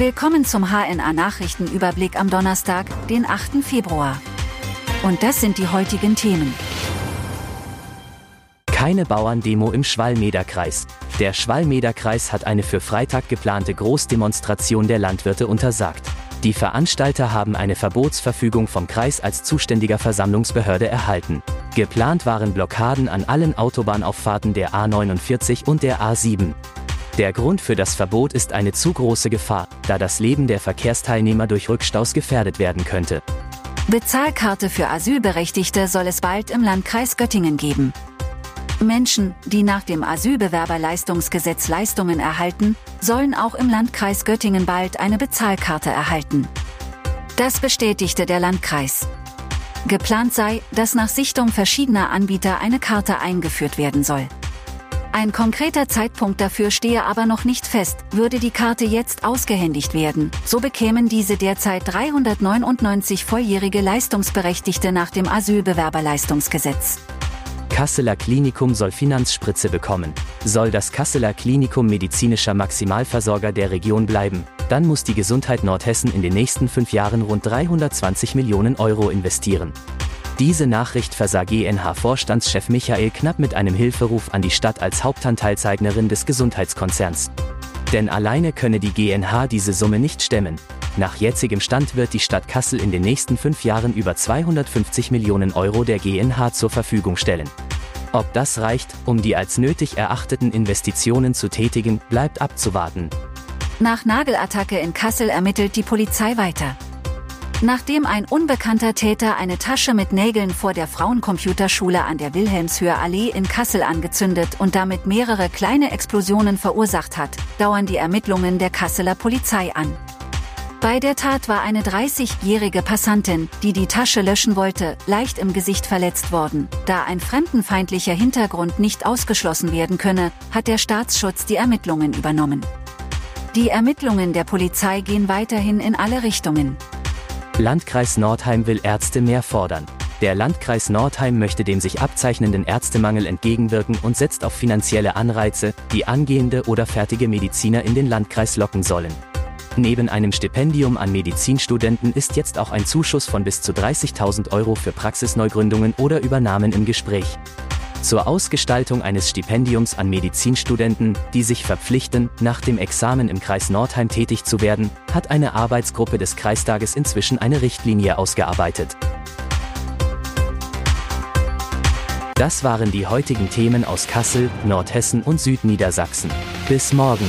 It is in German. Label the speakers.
Speaker 1: Willkommen zum HNA Nachrichtenüberblick am Donnerstag, den 8. Februar. Und das sind die heutigen Themen.
Speaker 2: Keine Bauerndemo im Schwalmederkreis. Der Schwalmederkreis hat eine für Freitag geplante Großdemonstration der Landwirte untersagt. Die Veranstalter haben eine Verbotsverfügung vom Kreis als zuständiger Versammlungsbehörde erhalten. Geplant waren Blockaden an allen Autobahnauffahrten der A49 und der A7. Der Grund für das Verbot ist eine zu große Gefahr, da das Leben der Verkehrsteilnehmer durch Rückstaus gefährdet werden könnte.
Speaker 1: Bezahlkarte für Asylberechtigte soll es bald im Landkreis Göttingen geben. Menschen, die nach dem Asylbewerberleistungsgesetz Leistungen erhalten, sollen auch im Landkreis Göttingen bald eine Bezahlkarte erhalten. Das bestätigte der Landkreis. Geplant sei, dass nach Sichtung verschiedener Anbieter eine Karte eingeführt werden soll. Ein konkreter Zeitpunkt dafür stehe aber noch nicht fest, würde die Karte jetzt ausgehändigt werden, so bekämen diese derzeit 399 volljährige Leistungsberechtigte nach dem Asylbewerberleistungsgesetz.
Speaker 2: Kasseler Klinikum soll Finanzspritze bekommen. Soll das Kasseler Klinikum medizinischer Maximalversorger der Region bleiben, dann muss die Gesundheit Nordhessen in den nächsten fünf Jahren rund 320 Millionen Euro investieren. Diese Nachricht versah GNH-Vorstandschef Michael Knapp mit einem Hilferuf an die Stadt als Hauptanteilseignerin des Gesundheitskonzerns. Denn alleine könne die GNH diese Summe nicht stemmen. Nach jetzigem Stand wird die Stadt Kassel in den nächsten fünf Jahren über 250 Millionen Euro der GNH zur Verfügung stellen. Ob das reicht, um die als nötig erachteten Investitionen zu tätigen, bleibt abzuwarten.
Speaker 1: Nach Nagelattacke in Kassel ermittelt die Polizei weiter. Nachdem ein unbekannter Täter eine Tasche mit Nägeln vor der Frauencomputerschule an der Wilhelmshöher Allee in Kassel angezündet und damit mehrere kleine Explosionen verursacht hat, dauern die Ermittlungen der Kasseler Polizei an. Bei der Tat war eine 30-jährige Passantin, die die Tasche löschen wollte, leicht im Gesicht verletzt worden. Da ein fremdenfeindlicher Hintergrund nicht ausgeschlossen werden könne, hat der Staatsschutz die Ermittlungen übernommen. Die Ermittlungen der Polizei gehen weiterhin in alle Richtungen.
Speaker 2: Landkreis Nordheim will Ärzte mehr fordern. Der Landkreis Nordheim möchte dem sich abzeichnenden Ärztemangel entgegenwirken und setzt auf finanzielle Anreize, die angehende oder fertige Mediziner in den Landkreis locken sollen. Neben einem Stipendium an Medizinstudenten ist jetzt auch ein Zuschuss von bis zu 30.000 Euro für Praxisneugründungen oder Übernahmen im Gespräch zur Ausgestaltung eines Stipendiums an Medizinstudenten, die sich verpflichten, nach dem Examen im Kreis Nordheim tätig zu werden, hat eine Arbeitsgruppe des Kreistages inzwischen eine Richtlinie ausgearbeitet. Das waren die heutigen Themen aus Kassel, Nordhessen und Südniedersachsen. Bis morgen.